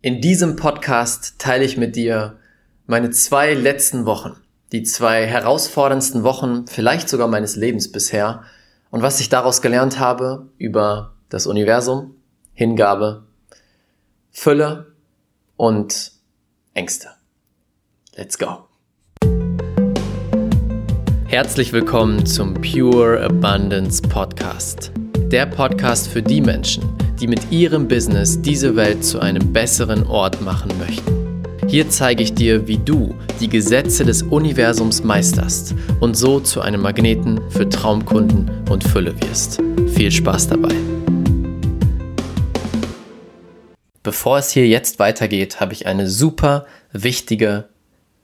In diesem Podcast teile ich mit dir meine zwei letzten Wochen, die zwei herausforderndsten Wochen, vielleicht sogar meines Lebens bisher und was ich daraus gelernt habe über das Universum, Hingabe, Fülle und Ängste. Let's go. Herzlich willkommen zum Pure Abundance Podcast. Der Podcast für die Menschen, die mit ihrem Business diese Welt zu einem besseren Ort machen möchten. Hier zeige ich dir, wie du die Gesetze des Universums meisterst und so zu einem Magneten für Traumkunden und Fülle wirst. Viel Spaß dabei! Bevor es hier jetzt weitergeht, habe ich eine super wichtige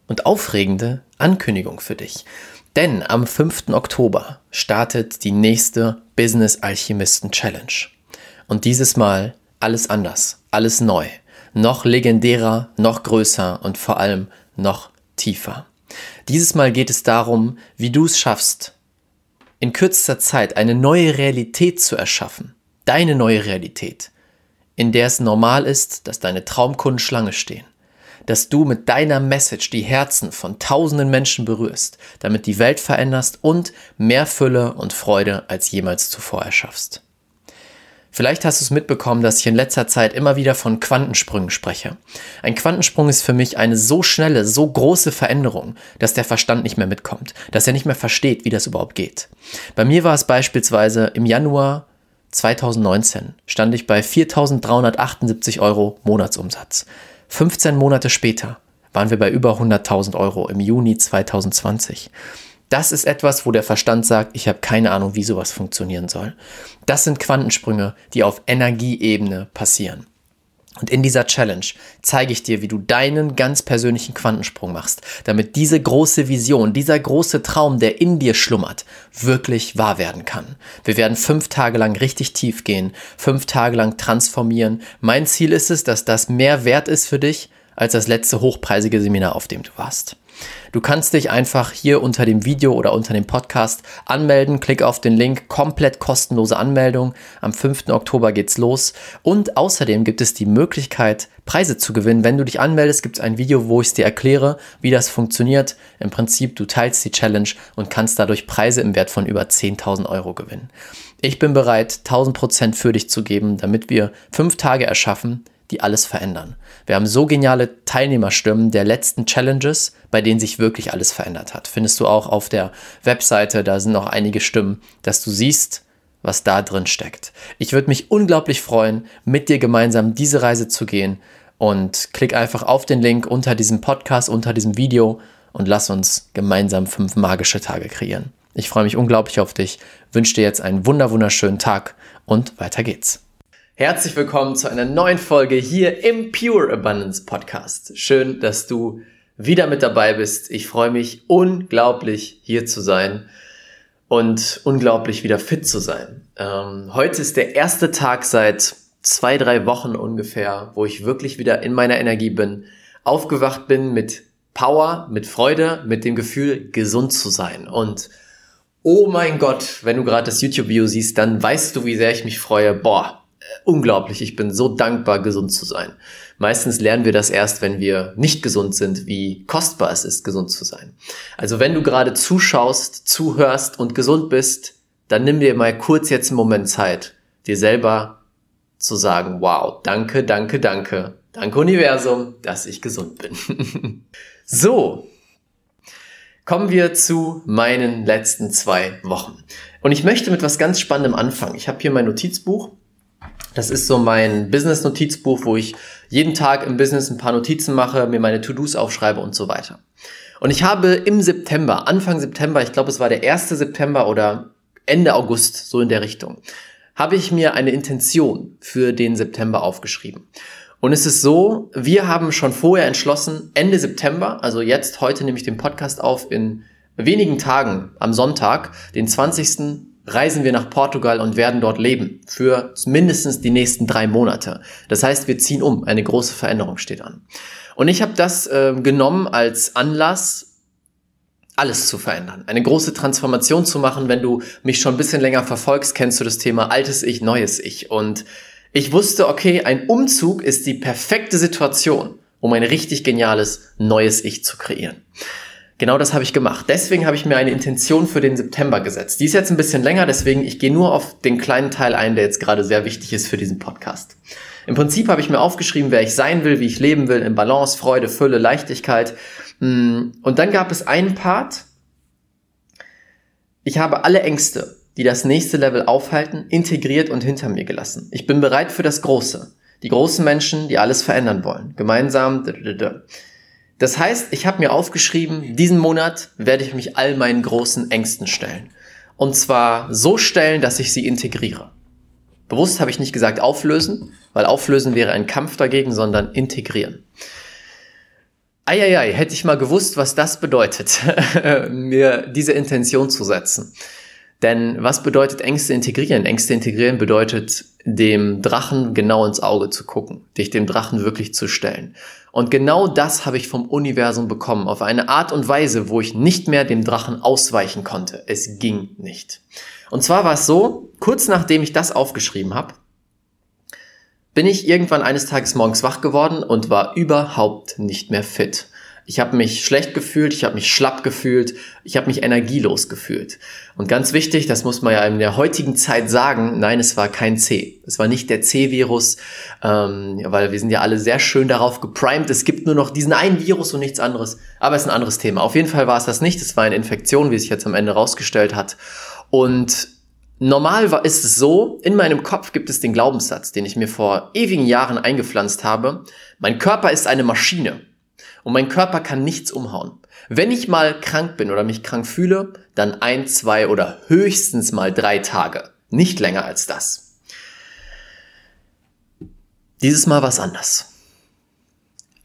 und aufregende Ankündigung für dich. Denn am 5. Oktober startet die nächste Business Alchemisten Challenge. Und dieses Mal alles anders, alles neu, noch legendärer, noch größer und vor allem noch tiefer. Dieses Mal geht es darum, wie du es schaffst, in kürzester Zeit eine neue Realität zu erschaffen. Deine neue Realität, in der es normal ist, dass deine Traumkunden Schlange stehen. Dass du mit deiner Message die Herzen von tausenden Menschen berührst, damit die Welt veränderst und mehr Fülle und Freude als jemals zuvor erschaffst. Vielleicht hast du es mitbekommen, dass ich in letzter Zeit immer wieder von Quantensprüngen spreche. Ein Quantensprung ist für mich eine so schnelle, so große Veränderung, dass der Verstand nicht mehr mitkommt, dass er nicht mehr versteht, wie das überhaupt geht. Bei mir war es beispielsweise im Januar 2019 stand ich bei 4.378 Euro Monatsumsatz. 15 Monate später waren wir bei über 100.000 Euro im Juni 2020. Das ist etwas, wo der Verstand sagt, ich habe keine Ahnung, wie sowas funktionieren soll. Das sind Quantensprünge, die auf Energieebene passieren. Und in dieser Challenge zeige ich dir, wie du deinen ganz persönlichen Quantensprung machst, damit diese große Vision, dieser große Traum, der in dir schlummert, wirklich wahr werden kann. Wir werden fünf Tage lang richtig tief gehen, fünf Tage lang transformieren. Mein Ziel ist es, dass das mehr wert ist für dich als das letzte hochpreisige Seminar, auf dem du warst. Du kannst dich einfach hier unter dem Video oder unter dem Podcast anmelden. Klick auf den Link, komplett kostenlose Anmeldung. Am 5. Oktober geht's los. Und außerdem gibt es die Möglichkeit, Preise zu gewinnen. Wenn du dich anmeldest, gibt es ein Video, wo ich es dir erkläre, wie das funktioniert. Im Prinzip, du teilst die Challenge und kannst dadurch Preise im Wert von über 10.000 Euro gewinnen. Ich bin bereit, 1000 Prozent für dich zu geben, damit wir fünf Tage erschaffen, die alles verändern. Wir haben so geniale Teilnehmerstimmen der letzten Challenges, bei denen sich wirklich alles verändert hat. Findest du auch auf der Webseite, da sind noch einige Stimmen, dass du siehst, was da drin steckt. Ich würde mich unglaublich freuen, mit dir gemeinsam diese Reise zu gehen und klick einfach auf den Link unter diesem Podcast, unter diesem Video und lass uns gemeinsam fünf magische Tage kreieren. Ich freue mich unglaublich auf dich, wünsche dir jetzt einen wunder wunderschönen Tag und weiter geht's. Herzlich willkommen zu einer neuen Folge hier im Pure Abundance Podcast. Schön, dass du wieder mit dabei bist. Ich freue mich unglaublich hier zu sein und unglaublich wieder fit zu sein. Ähm, heute ist der erste Tag seit zwei, drei Wochen ungefähr, wo ich wirklich wieder in meiner Energie bin, aufgewacht bin mit Power, mit Freude, mit dem Gefühl, gesund zu sein. Und oh mein Gott, wenn du gerade das YouTube-Video siehst, dann weißt du, wie sehr ich mich freue. Boah, unglaublich. Ich bin so dankbar, gesund zu sein. Meistens lernen wir das erst, wenn wir nicht gesund sind, wie kostbar es ist, gesund zu sein. Also wenn du gerade zuschaust, zuhörst und gesund bist, dann nimm dir mal kurz jetzt einen Moment Zeit, dir selber zu sagen, wow, danke, danke, danke, danke Universum, dass ich gesund bin. so, kommen wir zu meinen letzten zwei Wochen. Und ich möchte mit was ganz Spannendem anfangen. Ich habe hier mein Notizbuch das ist so mein Business-Notizbuch, wo ich jeden Tag im Business ein paar Notizen mache, mir meine To-Dos aufschreibe und so weiter. Und ich habe im September, Anfang September, ich glaube es war der 1. September oder Ende August, so in der Richtung, habe ich mir eine Intention für den September aufgeschrieben. Und es ist so, wir haben schon vorher entschlossen, Ende September, also jetzt, heute nehme ich den Podcast auf, in wenigen Tagen am Sonntag, den 20 reisen wir nach Portugal und werden dort leben für mindestens die nächsten drei Monate. Das heißt, wir ziehen um. Eine große Veränderung steht an. Und ich habe das äh, genommen als Anlass, alles zu verändern, eine große Transformation zu machen. Wenn du mich schon ein bisschen länger verfolgst, kennst du das Thema altes Ich, neues Ich. Und Ich wusste, okay, ein Umzug ist die perfekte Situation, um ein richtig geniales neues Ich zu kreieren. Genau das habe ich gemacht. Deswegen habe ich mir eine Intention für den September gesetzt. Die ist jetzt ein bisschen länger, deswegen ich gehe nur auf den kleinen Teil ein, der jetzt gerade sehr wichtig ist für diesen Podcast. Im Prinzip habe ich mir aufgeschrieben, wer ich sein will, wie ich leben will, in Balance, Freude, Fülle, Leichtigkeit. Mm, und dann gab es einen Part. Ich habe alle Ängste, die das nächste Level aufhalten, integriert und hinter mir gelassen. Ich bin bereit für das Große. Die großen Menschen, die alles verändern wollen. Gemeinsam. Das heißt, ich habe mir aufgeschrieben, diesen Monat werde ich mich all meinen großen Ängsten stellen. Und zwar so stellen, dass ich sie integriere. Bewusst habe ich nicht gesagt auflösen, weil auflösen wäre ein Kampf dagegen, sondern integrieren. Eieiei, hätte ich mal gewusst, was das bedeutet, mir diese Intention zu setzen. Denn was bedeutet Ängste integrieren? Ängste integrieren bedeutet, dem Drachen genau ins Auge zu gucken, dich dem Drachen wirklich zu stellen. Und genau das habe ich vom Universum bekommen, auf eine Art und Weise, wo ich nicht mehr dem Drachen ausweichen konnte. Es ging nicht. Und zwar war es so, kurz nachdem ich das aufgeschrieben habe, bin ich irgendwann eines Tages morgens wach geworden und war überhaupt nicht mehr fit. Ich habe mich schlecht gefühlt, ich habe mich schlapp gefühlt, ich habe mich energielos gefühlt. Und ganz wichtig, das muss man ja in der heutigen Zeit sagen, nein, es war kein C. Es war nicht der C-Virus, ähm, weil wir sind ja alle sehr schön darauf geprimed. Es gibt nur noch diesen einen Virus und nichts anderes. Aber es ist ein anderes Thema. Auf jeden Fall war es das nicht. Es war eine Infektion, wie sich jetzt am Ende rausgestellt hat. Und normal war, ist es so, in meinem Kopf gibt es den Glaubenssatz, den ich mir vor ewigen Jahren eingepflanzt habe. Mein Körper ist eine Maschine und mein Körper kann nichts umhauen. Wenn ich mal krank bin oder mich krank fühle, dann ein, zwei oder höchstens mal drei Tage. Nicht länger als das. Dieses Mal was anders.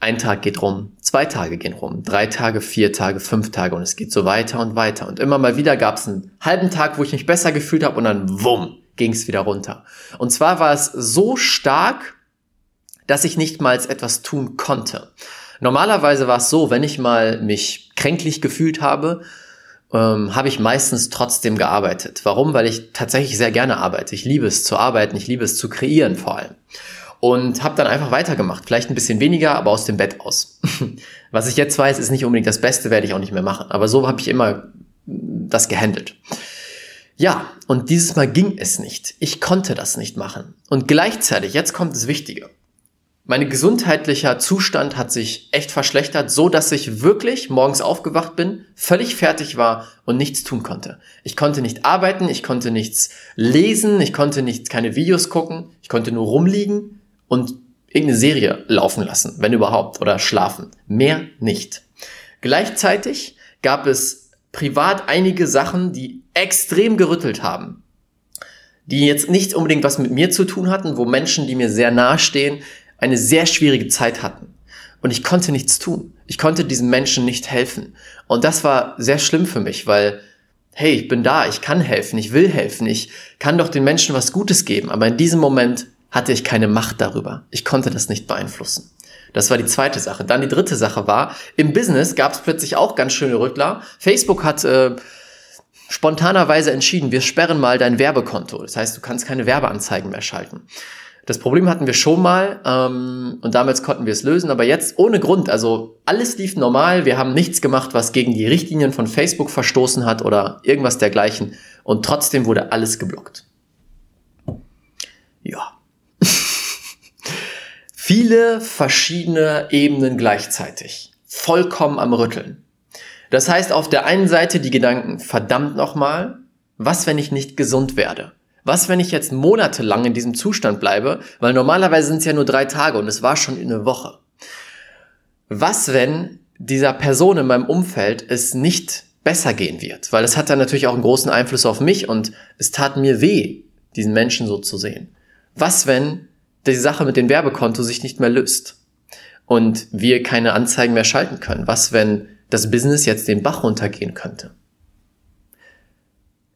Ein Tag geht rum, zwei Tage gehen rum, drei Tage, vier Tage, fünf Tage und es geht so weiter und weiter. Und immer mal wieder gab es einen halben Tag, wo ich mich besser gefühlt habe und dann wumm, ging es wieder runter. Und zwar war es so stark, dass ich nicht mal etwas tun konnte. Normalerweise war es so, wenn ich mal mich kränklich gefühlt habe, ähm, habe ich meistens trotzdem gearbeitet. Warum? Weil ich tatsächlich sehr gerne arbeite. Ich liebe es zu arbeiten, ich liebe es zu kreieren vor allem. Und habe dann einfach weitergemacht. Vielleicht ein bisschen weniger, aber aus dem Bett aus. Was ich jetzt weiß, ist nicht unbedingt das Beste, werde ich auch nicht mehr machen. Aber so habe ich immer das gehandelt. Ja, und dieses Mal ging es nicht. Ich konnte das nicht machen. Und gleichzeitig, jetzt kommt das Wichtige. Mein gesundheitlicher Zustand hat sich echt verschlechtert, so dass ich wirklich morgens aufgewacht bin, völlig fertig war und nichts tun konnte. Ich konnte nicht arbeiten, ich konnte nichts lesen, ich konnte nicht keine Videos gucken, ich konnte nur rumliegen und irgendeine Serie laufen lassen, wenn überhaupt, oder schlafen. Mehr nicht. Gleichzeitig gab es privat einige Sachen, die extrem gerüttelt haben die jetzt nicht unbedingt was mit mir zu tun hatten, wo Menschen, die mir sehr nahe stehen, eine sehr schwierige Zeit hatten. Und ich konnte nichts tun. Ich konnte diesen Menschen nicht helfen. Und das war sehr schlimm für mich, weil, hey, ich bin da, ich kann helfen, ich will helfen, ich kann doch den Menschen was Gutes geben. Aber in diesem Moment hatte ich keine Macht darüber. Ich konnte das nicht beeinflussen. Das war die zweite Sache. Dann die dritte Sache war, im Business gab es plötzlich auch ganz schöne Rückler. Facebook hat äh, spontanerweise entschieden, wir sperren mal dein Werbekonto. Das heißt, du kannst keine Werbeanzeigen mehr schalten. Das Problem hatten wir schon mal ähm, und damals konnten wir es lösen, aber jetzt ohne Grund. Also alles lief normal. Wir haben nichts gemacht, was gegen die Richtlinien von Facebook verstoßen hat oder irgendwas dergleichen. Und trotzdem wurde alles geblockt. Ja. Viele verschiedene Ebenen gleichzeitig. Vollkommen am Rütteln. Das heißt auf der einen Seite die Gedanken, verdammt nochmal, was, wenn ich nicht gesund werde? Was, wenn ich jetzt monatelang in diesem Zustand bleibe? Weil normalerweise sind es ja nur drei Tage und es war schon eine Woche. Was, wenn dieser Person in meinem Umfeld es nicht besser gehen wird? Weil das hat dann natürlich auch einen großen Einfluss auf mich und es tat mir weh, diesen Menschen so zu sehen. Was, wenn die Sache mit dem Werbekonto sich nicht mehr löst und wir keine Anzeigen mehr schalten können? Was, wenn das Business jetzt den Bach runtergehen könnte?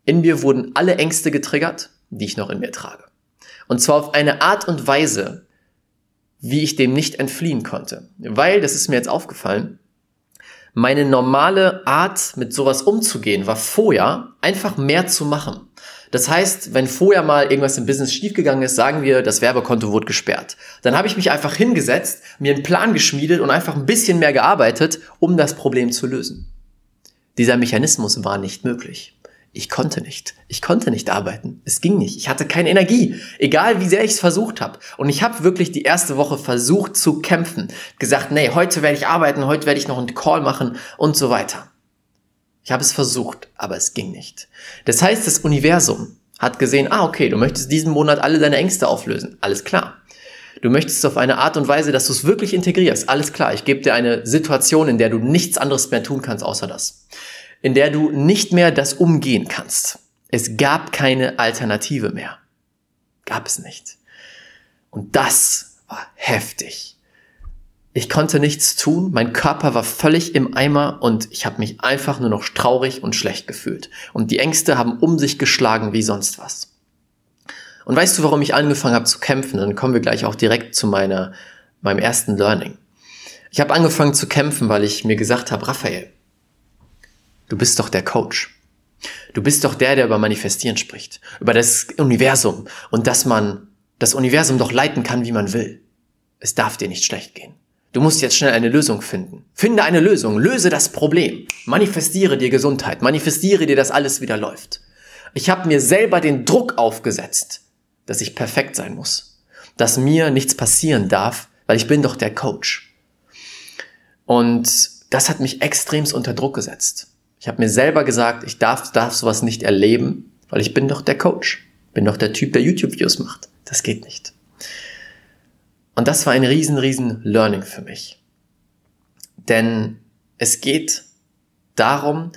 In mir wurden alle Ängste getriggert die ich noch in mir trage. Und zwar auf eine Art und Weise, wie ich dem nicht entfliehen konnte. Weil, das ist mir jetzt aufgefallen, meine normale Art, mit sowas umzugehen, war vorher einfach mehr zu machen. Das heißt, wenn vorher mal irgendwas im Business schiefgegangen ist, sagen wir, das Werbekonto wurde gesperrt. Dann habe ich mich einfach hingesetzt, mir einen Plan geschmiedet und einfach ein bisschen mehr gearbeitet, um das Problem zu lösen. Dieser Mechanismus war nicht möglich. Ich konnte nicht. Ich konnte nicht arbeiten. Es ging nicht. Ich hatte keine Energie. Egal wie sehr ich es versucht habe. Und ich habe wirklich die erste Woche versucht zu kämpfen. Gesagt, nee, heute werde ich arbeiten, heute werde ich noch einen Call machen und so weiter. Ich habe es versucht, aber es ging nicht. Das heißt, das Universum hat gesehen, ah, okay, du möchtest diesen Monat alle deine Ängste auflösen. Alles klar. Du möchtest es auf eine Art und Weise, dass du es wirklich integrierst. Alles klar. Ich gebe dir eine Situation, in der du nichts anderes mehr tun kannst, außer das. In der du nicht mehr das umgehen kannst. Es gab keine Alternative mehr. Gab es nicht. Und das war heftig. Ich konnte nichts tun, mein Körper war völlig im Eimer und ich habe mich einfach nur noch traurig und schlecht gefühlt. Und die Ängste haben um sich geschlagen wie sonst was. Und weißt du, warum ich angefangen habe zu kämpfen? Dann kommen wir gleich auch direkt zu meiner, meinem ersten Learning. Ich habe angefangen zu kämpfen, weil ich mir gesagt habe, Raphael, du bist doch der Coach. Du bist doch der, der über Manifestieren spricht, über das Universum und dass man das Universum doch leiten kann, wie man will. Es darf dir nicht schlecht gehen. Du musst jetzt schnell eine Lösung finden. Finde eine Lösung, löse das Problem. Manifestiere dir Gesundheit, manifestiere dir, dass alles wieder läuft. Ich habe mir selber den Druck aufgesetzt, dass ich perfekt sein muss, dass mir nichts passieren darf, weil ich bin doch der Coach. Und das hat mich extremst unter Druck gesetzt. Ich habe mir selber gesagt, ich darf, darf sowas nicht erleben, weil ich bin doch der Coach, bin doch der Typ, der YouTube-Videos macht. Das geht nicht. Und das war ein riesen, riesen Learning für mich. Denn es geht darum,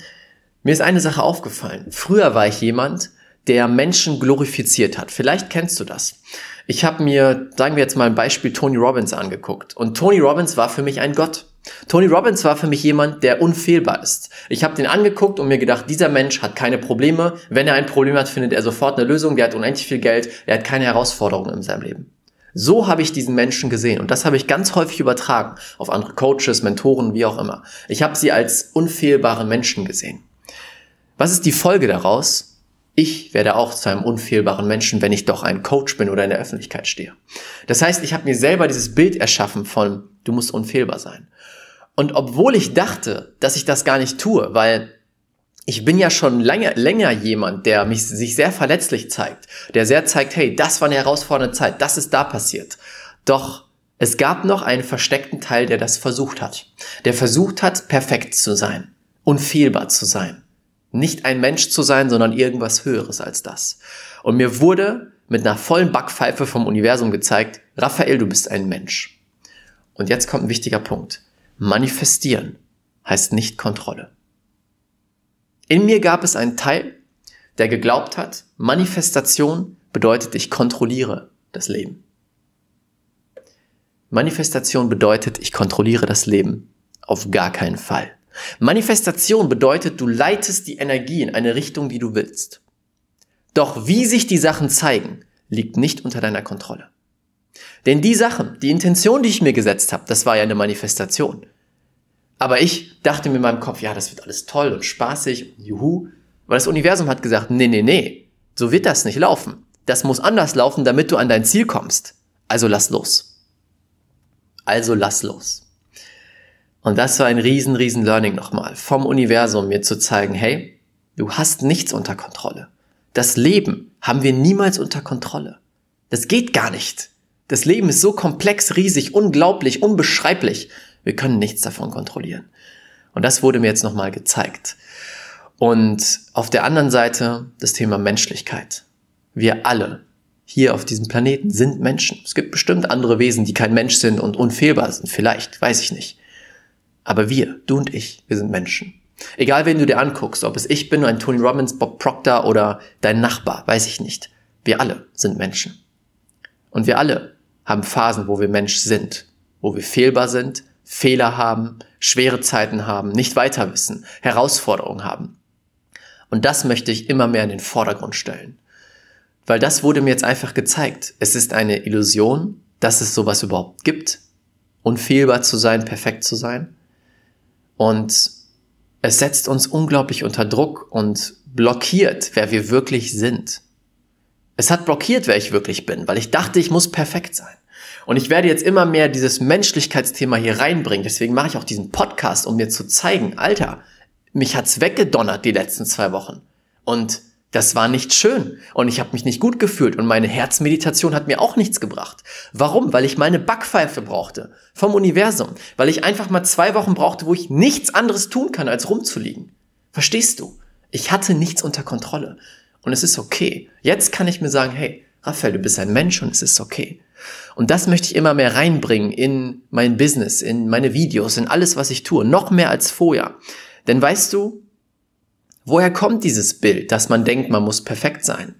mir ist eine Sache aufgefallen. Früher war ich jemand, der Menschen glorifiziert hat. Vielleicht kennst du das. Ich habe mir, sagen wir jetzt mal ein Beispiel Tony Robbins angeguckt. Und Tony Robbins war für mich ein Gott. Tony Robbins war für mich jemand, der unfehlbar ist. Ich habe den angeguckt und mir gedacht, dieser Mensch hat keine Probleme. Wenn er ein Problem hat, findet er sofort eine Lösung. Der hat unendlich viel Geld. Er hat keine Herausforderungen in seinem Leben. So habe ich diesen Menschen gesehen und das habe ich ganz häufig übertragen auf andere Coaches, Mentoren, wie auch immer. Ich habe sie als unfehlbare Menschen gesehen. Was ist die Folge daraus? Ich werde auch zu einem unfehlbaren Menschen, wenn ich doch ein Coach bin oder in der Öffentlichkeit stehe. Das heißt, ich habe mir selber dieses Bild erschaffen von, du musst unfehlbar sein. Und obwohl ich dachte, dass ich das gar nicht tue, weil ich bin ja schon länger, länger jemand, der mich, sich sehr verletzlich zeigt, der sehr zeigt, hey, das war eine herausfordernde Zeit, das ist da passiert. Doch es gab noch einen versteckten Teil, der das versucht hat. Der versucht hat, perfekt zu sein, unfehlbar zu sein. Nicht ein Mensch zu sein, sondern irgendwas Höheres als das. Und mir wurde mit einer vollen Backpfeife vom Universum gezeigt, Raphael, du bist ein Mensch. Und jetzt kommt ein wichtiger Punkt. Manifestieren heißt nicht Kontrolle. In mir gab es einen Teil, der geglaubt hat, Manifestation bedeutet, ich kontrolliere das Leben. Manifestation bedeutet, ich kontrolliere das Leben. Auf gar keinen Fall. Manifestation bedeutet, du leitest die Energie in eine Richtung, die du willst. Doch wie sich die Sachen zeigen, liegt nicht unter deiner Kontrolle. Denn die Sachen, die Intention, die ich mir gesetzt habe, das war ja eine Manifestation. Aber ich dachte mir in meinem Kopf, ja, das wird alles toll und spaßig, juhu. Weil das Universum hat gesagt, nee, nee, nee, so wird das nicht laufen. Das muss anders laufen, damit du an dein Ziel kommst. Also lass los. Also lass los. Und das war ein riesen, riesen Learning nochmal vom Universum, mir zu zeigen, hey, du hast nichts unter Kontrolle. Das Leben haben wir niemals unter Kontrolle. Das geht gar nicht. Das Leben ist so komplex, riesig, unglaublich, unbeschreiblich. Wir können nichts davon kontrollieren. Und das wurde mir jetzt nochmal gezeigt. Und auf der anderen Seite das Thema Menschlichkeit. Wir alle hier auf diesem Planeten sind Menschen. Es gibt bestimmt andere Wesen, die kein Mensch sind und unfehlbar sind. Vielleicht, weiß ich nicht. Aber wir, du und ich, wir sind Menschen. Egal wen du dir anguckst, ob es ich bin, ein Tony Robbins, Bob Proctor oder dein Nachbar, weiß ich nicht. Wir alle sind Menschen. Und wir alle haben Phasen, wo wir Mensch sind, wo wir fehlbar sind, Fehler haben, schwere Zeiten haben, nicht weiter wissen, Herausforderungen haben. Und das möchte ich immer mehr in den Vordergrund stellen. Weil das wurde mir jetzt einfach gezeigt. Es ist eine Illusion, dass es sowas überhaupt gibt. Unfehlbar zu sein, perfekt zu sein. Und Es setzt uns unglaublich unter Druck und blockiert, wer wir wirklich sind. Es hat blockiert, wer ich wirklich bin, weil ich dachte, ich muss perfekt sein. Und ich werde jetzt immer mehr dieses Menschlichkeitsthema hier reinbringen. Deswegen mache ich auch diesen Podcast, um mir zu zeigen, Alter, mich hat's weggedonnert die letzten zwei Wochen. Und das war nicht schön und ich habe mich nicht gut gefühlt und meine Herzmeditation hat mir auch nichts gebracht. Warum? Weil ich meine Backpfeife brauchte vom Universum, weil ich einfach mal zwei Wochen brauchte, wo ich nichts anderes tun kann, als rumzuliegen. Verstehst du? Ich hatte nichts unter Kontrolle und es ist okay. Jetzt kann ich mir sagen, hey, Raphael, du bist ein Mensch und es ist okay. Und das möchte ich immer mehr reinbringen in mein Business, in meine Videos, in alles, was ich tue, noch mehr als vorher. Denn weißt du, woher kommt dieses Bild, dass man denkt, man muss perfekt sein?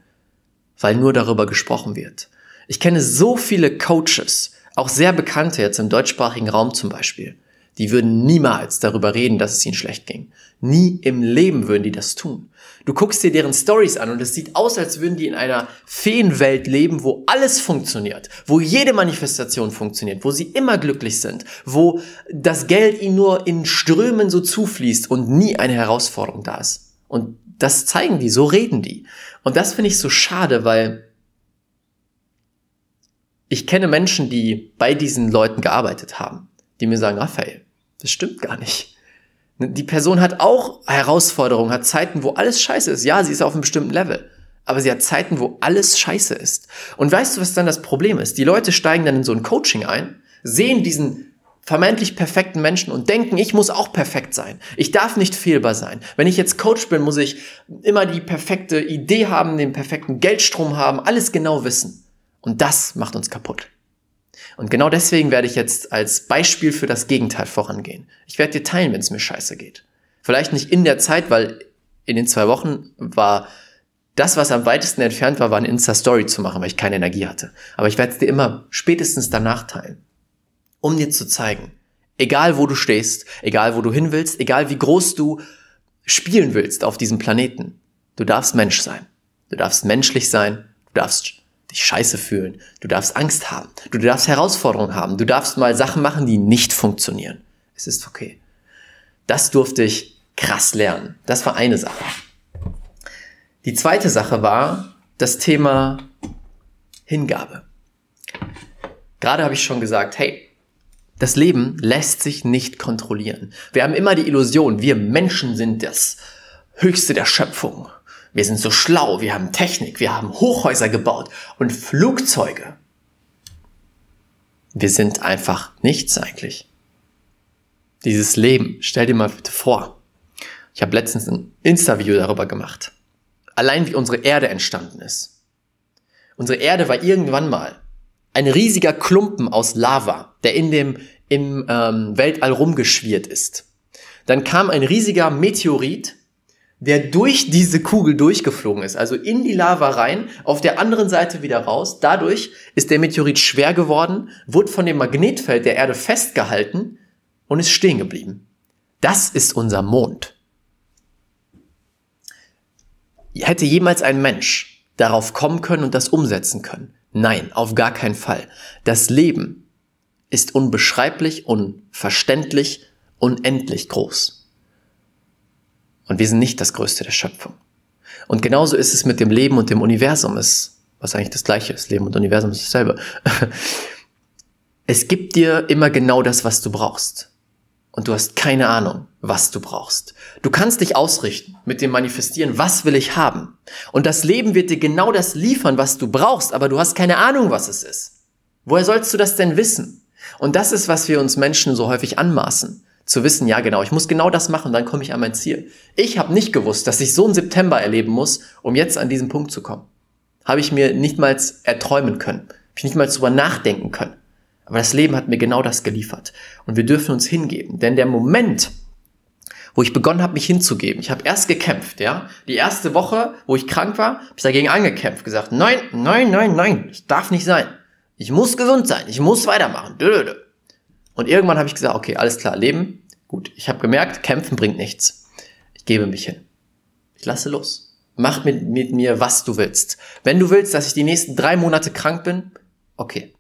Weil nur darüber gesprochen wird. Ich kenne so viele Coaches, auch sehr bekannte jetzt im deutschsprachigen Raum zum Beispiel, die würden niemals darüber reden, dass es ihnen schlecht ging. Nie im Leben würden die das tun. Du guckst dir deren Stories an und es sieht aus, als würden die in einer Feenwelt leben, wo alles funktioniert, wo jede Manifestation funktioniert, wo sie immer glücklich sind, wo das Geld ihnen nur in Strömen so zufließt und nie eine Herausforderung da ist. Und das zeigen die, so reden die. Und das finde ich so schade, weil ich kenne Menschen, die bei diesen Leuten gearbeitet haben, die mir sagen, Raphael, das stimmt gar nicht. Die Person hat auch Herausforderungen, hat Zeiten, wo alles scheiße ist. Ja, sie ist auf einem bestimmten Level. Aber sie hat Zeiten, wo alles scheiße ist. Und weißt du, was dann das Problem ist? Die Leute steigen dann in so ein Coaching ein, sehen diesen vermeintlich perfekten Menschen und denken, ich muss auch perfekt sein. Ich darf nicht fehlbar sein. Wenn ich jetzt Coach bin, muss ich immer die perfekte Idee haben, den perfekten Geldstrom haben, alles genau wissen. Und das macht uns kaputt. Und genau deswegen werde ich jetzt als Beispiel für das Gegenteil vorangehen. Ich werde dir teilen, wenn es mir scheiße geht. Vielleicht nicht in der Zeit, weil in den zwei Wochen war das, was am weitesten entfernt war, war eine Insta-Story zu machen, weil ich keine Energie hatte. Aber ich werde es dir immer spätestens danach teilen, um dir zu zeigen, egal wo du stehst, egal wo du hin willst, egal wie groß du spielen willst auf diesem Planeten, du darfst Mensch sein. Du darfst menschlich sein, du darfst dich scheiße fühlen. Du darfst Angst haben. Du darfst Herausforderungen haben. Du darfst mal Sachen machen, die nicht funktionieren. Es ist okay. Das durfte ich krass lernen. Das war eine Sache. Die zweite Sache war das Thema Hingabe. Gerade habe ich schon gesagt, hey, das Leben lässt sich nicht kontrollieren. Wir haben immer die Illusion, wir Menschen sind das Höchste der Schöpfung. Wir sind so schlau, wir haben Technik, wir haben Hochhäuser gebaut und Flugzeuge. Wir sind einfach nichts eigentlich. Dieses Leben, stell dir mal bitte vor. Ich habe letztens ein Insta-Video darüber gemacht. Allein wie unsere Erde entstanden ist. Unsere Erde war irgendwann mal ein riesiger Klumpen aus Lava, der in dem im ähm, Weltall rumgeschwirrt ist. Dann kam ein riesiger Meteorit der durch diese Kugel durchgeflogen ist, also in die Lava rein, auf der anderen Seite wieder raus. Dadurch ist der Meteorit schwer geworden, wurde von dem Magnetfeld der Erde festgehalten und ist stehen geblieben. Das ist unser Mond. Hätte jemals ein Mensch darauf kommen können und das umsetzen können? Nein, auf gar keinen Fall. Das Leben ist unbeschreiblich, unverständlich, unendlich groß. Und wir sind nicht das Größte der Schöpfung. Und genauso ist es mit dem Leben und dem Universum, ist, was eigentlich das Gleiche ist. Leben und Universum ist dasselbe. Es gibt dir immer genau das, was du brauchst. Und du hast keine Ahnung, was du brauchst. Du kannst dich ausrichten mit dem Manifestieren, was will ich haben? Und das Leben wird dir genau das liefern, was du brauchst, aber du hast keine Ahnung, was es ist. Woher sollst du das denn wissen? Und das ist, was wir uns Menschen so häufig anmaßen zu wissen, ja genau, ich muss genau das machen, dann komme ich an mein Ziel. Ich habe nicht gewusst, dass ich so einen September erleben muss, um jetzt an diesen Punkt zu kommen. Habe ich mir nicht mal erträumen können, habe ich nicht mal drüber nachdenken können. Aber das Leben hat mir genau das geliefert. Und wir dürfen uns hingeben. Denn der Moment, wo ich begonnen habe, mich hinzugeben, ich habe erst gekämpft, ja. Die erste Woche, wo ich krank war, habe ich dagegen angekämpft, gesagt, nein, nein, nein, nein, das darf nicht sein. Ich muss gesund sein, ich muss weitermachen. Dö, dö, dö. Und irgendwann habe ich gesagt, okay, alles klar, Leben, gut. Ich habe gemerkt, kämpfen bringt nichts. Ich gebe mich hin. Ich lasse los. Mach mit, mit mir, was du willst. Wenn du willst, dass ich die nächsten drei Monate krank bin, okay.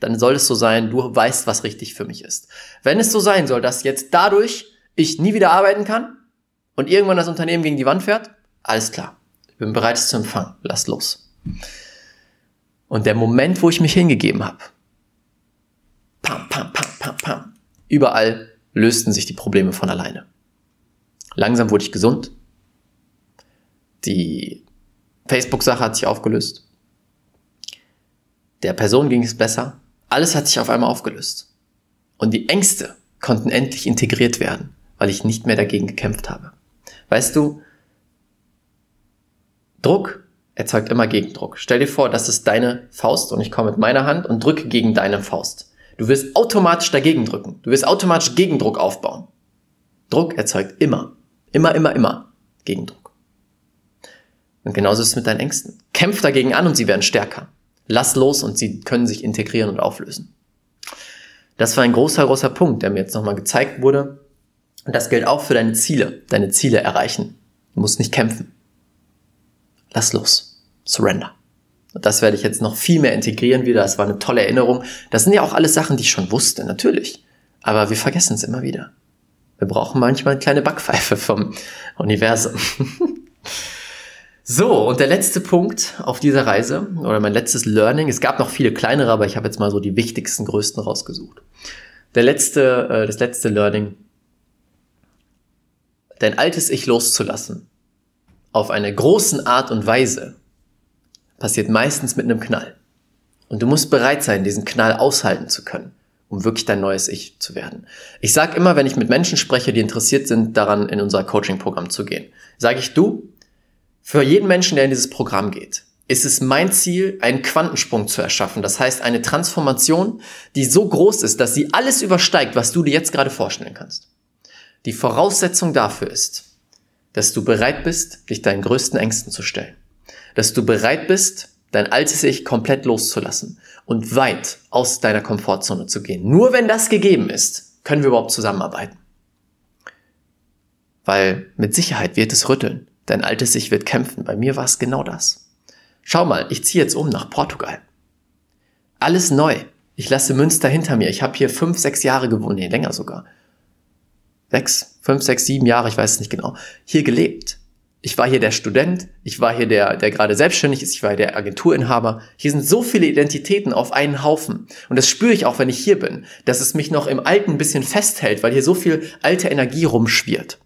Dann soll es so sein, du weißt, was richtig für mich ist. Wenn es so sein soll, dass jetzt dadurch ich nie wieder arbeiten kann, und irgendwann das Unternehmen gegen die Wand fährt, alles klar. Ich bin bereit, es zu empfangen. Lass los. Und der Moment, wo ich mich hingegeben habe, pam, pam, pam, überall lösten sich die Probleme von alleine. Langsam wurde ich gesund. Die Facebook-Sache hat sich aufgelöst. Der Person ging es besser. Alles hat sich auf einmal aufgelöst. Und die Ängste konnten endlich integriert werden, weil ich nicht mehr dagegen gekämpft habe. Weißt du, Druck erzeugt immer Gegendruck. Stell dir vor, das ist deine Faust und ich komme mit meiner Hand und drücke gegen deine Faust. Du wirst automatisch dagegen drücken. Du wirst automatisch Gegendruck aufbauen. Druck erzeugt immer, immer, immer, immer Gegendruck. Und genauso ist es mit deinen Ängsten. Kämpf dagegen an und sie werden stärker. Lass los und sie können sich integrieren und auflösen. Das war ein großer, großer Punkt, der mir jetzt nochmal gezeigt wurde. Und das gilt auch für deine Ziele, deine Ziele erreichen. Du musst nicht kämpfen. Lass los. Surrender. Das werde ich jetzt noch viel mehr integrieren wieder. Das war eine tolle Erinnerung. Das sind ja auch alles Sachen, die ich schon wusste, natürlich. Aber wir vergessen es immer wieder. Wir brauchen manchmal eine kleine Backpfeife vom Universum. So, und der letzte Punkt auf dieser Reise, oder mein letztes Learning, es gab noch viele kleinere, aber ich habe jetzt mal so die wichtigsten, größten rausgesucht. Der letzte, äh, das letzte Learning, dein altes Ich loszulassen, auf eine großen Art und Weise, passiert meistens mit einem Knall. Und du musst bereit sein, diesen Knall aushalten zu können, um wirklich dein neues Ich zu werden. Ich sage immer, wenn ich mit Menschen spreche, die interessiert sind, daran in unser Coaching-Programm zu gehen, sage ich, du, für jeden Menschen, der in dieses Programm geht, ist es mein Ziel, einen Quantensprung zu erschaffen. Das heißt, eine Transformation, die so groß ist, dass sie alles übersteigt, was du dir jetzt gerade vorstellen kannst. Die Voraussetzung dafür ist, dass du bereit bist, dich deinen größten Ängsten zu stellen. Dass du bereit bist, dein altes Ich komplett loszulassen und weit aus deiner Komfortzone zu gehen. Nur wenn das gegeben ist, können wir überhaupt zusammenarbeiten. Weil mit Sicherheit wird es rütteln. Dein altes Ich wird kämpfen. Bei mir war es genau das. Schau mal, ich ziehe jetzt um nach Portugal. Alles neu. Ich lasse Münster hinter mir. Ich habe hier fünf, sechs Jahre gewohnt, nee, länger sogar. Sechs, fünf, sechs, sieben Jahre, ich weiß es nicht genau. Hier gelebt. Ich war hier der Student, ich war hier der, der gerade selbstständig ist, ich war hier der Agenturinhaber. Hier sind so viele Identitäten auf einen Haufen. Und das spüre ich auch, wenn ich hier bin, dass es mich noch im Alten ein bisschen festhält, weil hier so viel alte Energie rumschwirrt.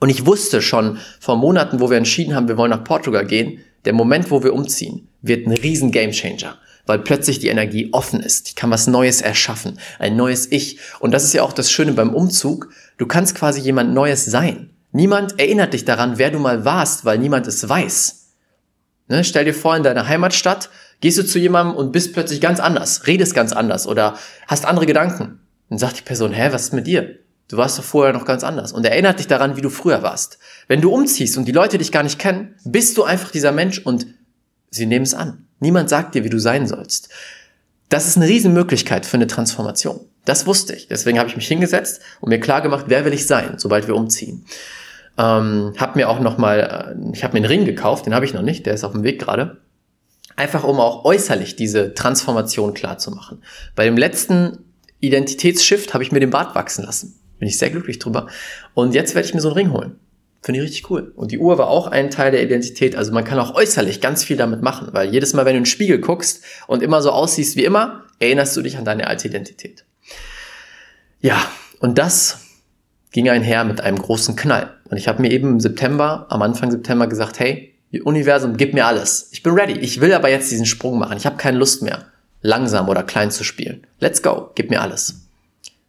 Und ich wusste schon vor Monaten, wo wir entschieden haben, wir wollen nach Portugal gehen, der Moment, wo wir umziehen, wird ein riesen Gamechanger, weil plötzlich die Energie offen ist. Ich kann was Neues erschaffen, ein neues Ich. Und das ist ja auch das Schöne beim Umzug. Du kannst quasi jemand Neues sein. Niemand erinnert dich daran, wer du mal warst, weil niemand es weiß. Ne? Stell dir vor, in deiner Heimatstadt gehst du zu jemandem und bist plötzlich ganz anders, redest ganz anders oder hast andere Gedanken. Dann sagt die Person, hä, was ist mit dir? Du warst doch vorher noch ganz anders und erinnert dich daran, wie du früher warst. Wenn du umziehst und die Leute dich gar nicht kennen, bist du einfach dieser Mensch und sie nehmen es an. Niemand sagt dir, wie du sein sollst. Das ist eine Riesenmöglichkeit für eine Transformation. Das wusste ich. Deswegen habe ich mich hingesetzt und mir klar gemacht, wer will ich sein, sobald wir umziehen. Ähm, habe mir auch noch mal, äh, ich habe mir einen Ring gekauft, den habe ich noch nicht, der ist auf dem Weg gerade. Einfach um auch äußerlich diese Transformation klar zu machen. Bei dem letzten Identitätsshift habe ich mir den Bart wachsen lassen. Bin ich sehr glücklich drüber. Und jetzt werde ich mir so einen Ring holen. Finde ich richtig cool. Und die Uhr war auch ein Teil der Identität. Also man kann auch äußerlich ganz viel damit machen, weil jedes Mal, wenn du in den Spiegel guckst und immer so aussiehst wie immer, erinnerst du dich an deine alte Identität. Ja, und das ging einher mit einem großen Knall. Und ich habe mir eben im September, am Anfang September gesagt, hey, Universum, gib mir alles. Ich bin ready. Ich will aber jetzt diesen Sprung machen. Ich habe keine Lust mehr, langsam oder klein zu spielen. Let's go, gib mir alles.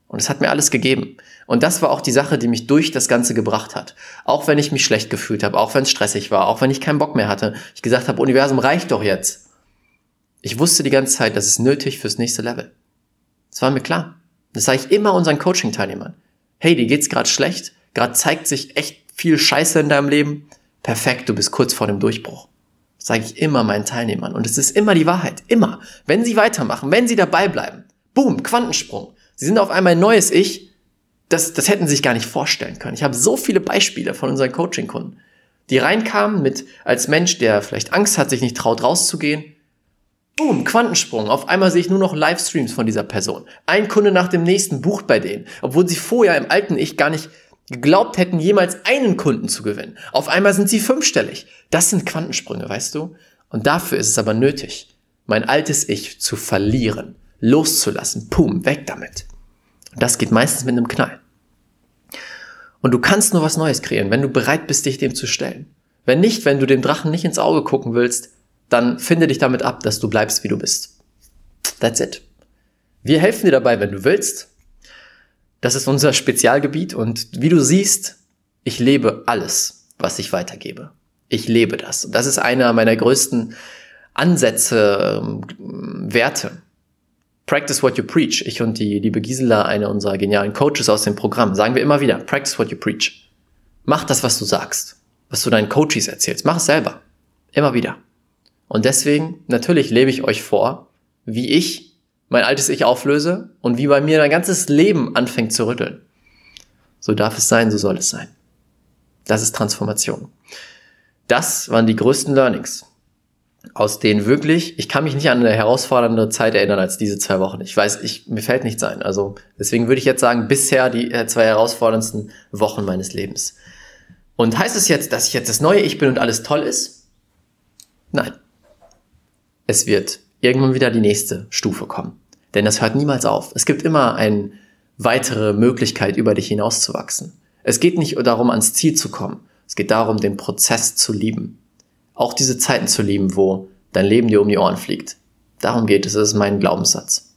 Und es hat mir alles gegeben. Und das war auch die Sache, die mich durch das Ganze gebracht hat. Auch wenn ich mich schlecht gefühlt habe, auch wenn es stressig war, auch wenn ich keinen Bock mehr hatte. Ich gesagt habe, Universum reicht doch jetzt. Ich wusste die ganze Zeit, das ist nötig fürs nächste Level. Das war mir klar. Das sage ich immer unseren Coaching-Teilnehmern. Hey, dir geht's gerade schlecht, gerade zeigt sich echt viel Scheiße in deinem Leben. Perfekt, du bist kurz vor dem Durchbruch. Das sage ich immer meinen Teilnehmern. Und es ist immer die Wahrheit. Immer. Wenn sie weitermachen, wenn sie dabei bleiben. Boom, Quantensprung. Sie sind auf einmal ein neues Ich. Das, das hätten sie sich gar nicht vorstellen können. Ich habe so viele Beispiele von unseren Coaching-Kunden, die reinkamen mit als Mensch, der vielleicht Angst hat, sich nicht traut, rauszugehen. Boom, Quantensprung. Auf einmal sehe ich nur noch Livestreams von dieser Person. Ein Kunde nach dem nächsten bucht bei denen, obwohl sie vorher im alten Ich gar nicht geglaubt hätten, jemals einen Kunden zu gewinnen. Auf einmal sind sie fünfstellig. Das sind Quantensprünge, weißt du? Und dafür ist es aber nötig, mein altes Ich zu verlieren, loszulassen. Pum, weg damit. Und das geht meistens mit einem Knall. Und du kannst nur was Neues kreieren, wenn du bereit bist, dich dem zu stellen. Wenn nicht, wenn du dem Drachen nicht ins Auge gucken willst, dann finde dich damit ab, dass du bleibst, wie du bist. That's it. Wir helfen dir dabei, wenn du willst. Das ist unser Spezialgebiet und wie du siehst, ich lebe alles, was ich weitergebe. Ich lebe das. Und das ist einer meiner größten Ansätze, ähm, Werte. Practice what you preach. Ich und die liebe Gisela, eine unserer genialen Coaches aus dem Programm, sagen wir immer wieder, practice what you preach. Mach das, was du sagst, was du deinen Coaches erzählst. Mach es selber. Immer wieder. Und deswegen, natürlich lebe ich euch vor, wie ich mein altes Ich auflöse und wie bei mir mein ganzes Leben anfängt zu rütteln. So darf es sein, so soll es sein. Das ist Transformation. Das waren die größten Learnings aus denen wirklich, ich kann mich nicht an eine herausfordernde Zeit erinnern als diese zwei Wochen. Ich weiß, ich, mir fällt nichts ein. Also deswegen würde ich jetzt sagen, bisher die äh, zwei herausforderndsten Wochen meines Lebens. Und heißt es jetzt, dass ich jetzt das neue Ich bin und alles toll ist? Nein. Es wird irgendwann wieder die nächste Stufe kommen. Denn das hört niemals auf. Es gibt immer eine weitere Möglichkeit, über dich hinauszuwachsen. Es geht nicht darum, ans Ziel zu kommen. Es geht darum, den Prozess zu lieben auch diese Zeiten zu lieben, wo dein Leben dir um die Ohren fliegt. Darum geht es, das ist mein Glaubenssatz.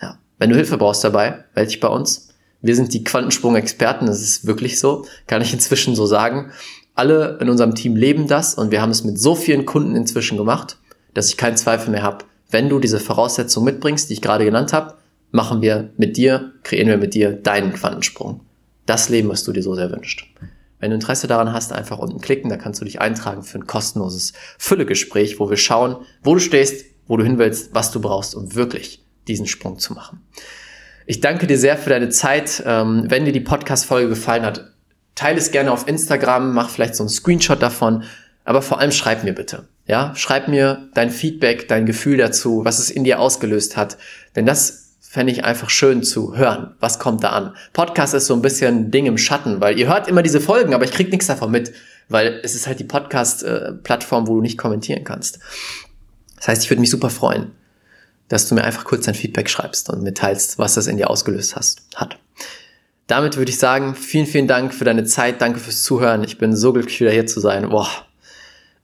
Ja. Wenn du Hilfe brauchst dabei, melde dich bei uns. Wir sind die Quantensprung-Experten, das ist wirklich so, kann ich inzwischen so sagen. Alle in unserem Team leben das und wir haben es mit so vielen Kunden inzwischen gemacht, dass ich keinen Zweifel mehr habe. Wenn du diese Voraussetzungen mitbringst, die ich gerade genannt habe, machen wir mit dir, kreieren wir mit dir deinen Quantensprung. Das Leben, was du dir so sehr wünschst. Wenn du Interesse daran hast, einfach unten klicken, da kannst du dich eintragen für ein kostenloses Füllegespräch, wo wir schauen, wo du stehst, wo du hin willst, was du brauchst, um wirklich diesen Sprung zu machen. Ich danke dir sehr für deine Zeit. Ähm, wenn dir die Podcast-Folge gefallen hat, teile es gerne auf Instagram, mach vielleicht so einen Screenshot davon, aber vor allem schreib mir bitte. Ja, schreib mir dein Feedback, dein Gefühl dazu, was es in dir ausgelöst hat, denn das fände ich einfach schön zu hören. Was kommt da an? Podcast ist so ein bisschen Ding im Schatten, weil ihr hört immer diese Folgen, aber ich krieg nichts davon mit, weil es ist halt die Podcast-Plattform, wo du nicht kommentieren kannst. Das heißt, ich würde mich super freuen, dass du mir einfach kurz dein Feedback schreibst und mitteilst, was das in dir ausgelöst hast, hat. Damit würde ich sagen, vielen, vielen Dank für deine Zeit, danke fürs Zuhören. Ich bin so glücklich, wieder hier zu sein. Boah.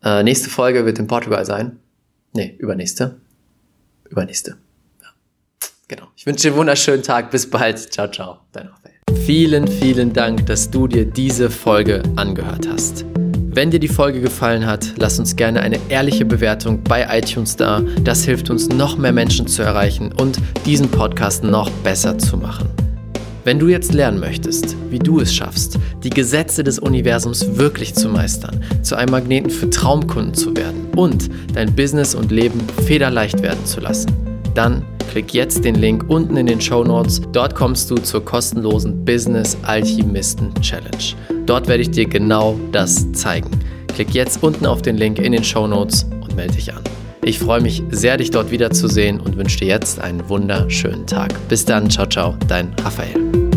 Äh, nächste Folge wird in Portugal sein. Nee, übernächste. Übernächste. Genau. Ich wünsche dir einen wunderschönen Tag. Bis bald. Ciao, ciao. Dein Raphael. Vielen, vielen Dank, dass du dir diese Folge angehört hast. Wenn dir die Folge gefallen hat, lass uns gerne eine ehrliche Bewertung bei iTunes da. Das hilft uns, noch mehr Menschen zu erreichen und diesen Podcast noch besser zu machen. Wenn du jetzt lernen möchtest, wie du es schaffst, die Gesetze des Universums wirklich zu meistern, zu einem Magneten für Traumkunden zu werden und dein Business und Leben federleicht werden zu lassen, dann klick jetzt den Link unten in den Show Notes. Dort kommst du zur kostenlosen Business Alchemisten Challenge. Dort werde ich dir genau das zeigen. Klick jetzt unten auf den Link in den Show Notes und melde dich an. Ich freue mich sehr, dich dort wiederzusehen und wünsche dir jetzt einen wunderschönen Tag. Bis dann, ciao, ciao, dein Raphael.